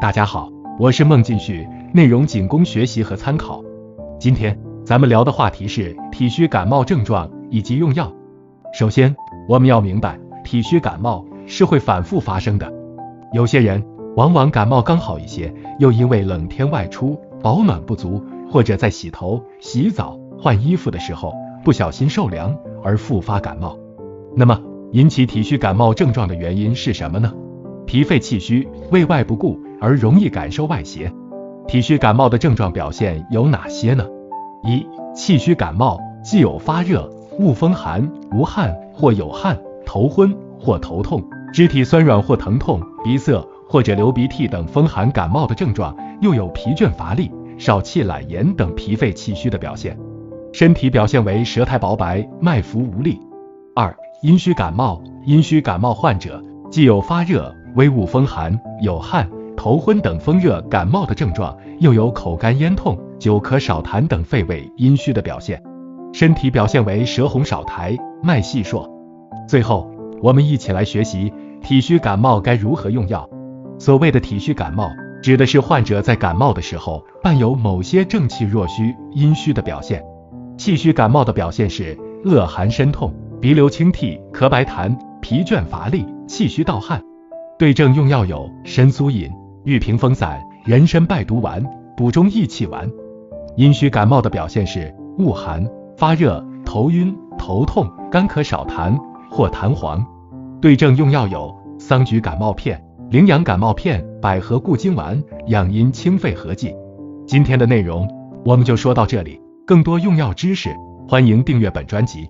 大家好，我是孟进旭，内容仅供学习和参考。今天咱们聊的话题是体虚感冒症状以及用药。首先，我们要明白，体虚感冒是会反复发生的。有些人往往感冒刚好一些，又因为冷天外出保暖不足，或者在洗头、洗澡、换衣服的时候不小心受凉而复发感冒。那么，引起体虚感冒症状的原因是什么呢？脾肺气虚，胃外不顾而容易感受外邪。体虚感冒的症状表现有哪些呢？一、气虚感冒既有发热、恶风寒、无汗或有汗、头昏或头痛、肢体酸软或疼痛、鼻塞或者流鼻涕等风寒感冒的症状，又有疲倦乏力、少气懒言等脾肺气虚的表现。身体表现为舌苔薄白、脉浮无力。二、阴虚感冒，阴虚感冒患者既有发热。微恶风寒、有汗、头昏等风热感冒的症状，又有口干咽痛、久咳少痰等肺胃阴虚的表现，身体表现为舌红少苔、脉细数。最后，我们一起来学习体虚感冒该如何用药。所谓的体虚感冒，指的是患者在感冒的时候伴有某些正气弱虚、阴虚的表现。气虚感冒的表现是恶寒身痛、鼻流清涕、咳白痰、疲倦乏力、气虚盗汗。对症用药有参苏饮、玉屏风散、人参败毒丸、补中益气丸。阴虚感冒的表现是恶寒、发热、头晕、头痛、干咳少痰或痰黄。对症用药有桑菊感冒片、羚羊感冒片、百合固金丸、养阴清肺合剂。今天的内容我们就说到这里，更多用药知识，欢迎订阅本专辑。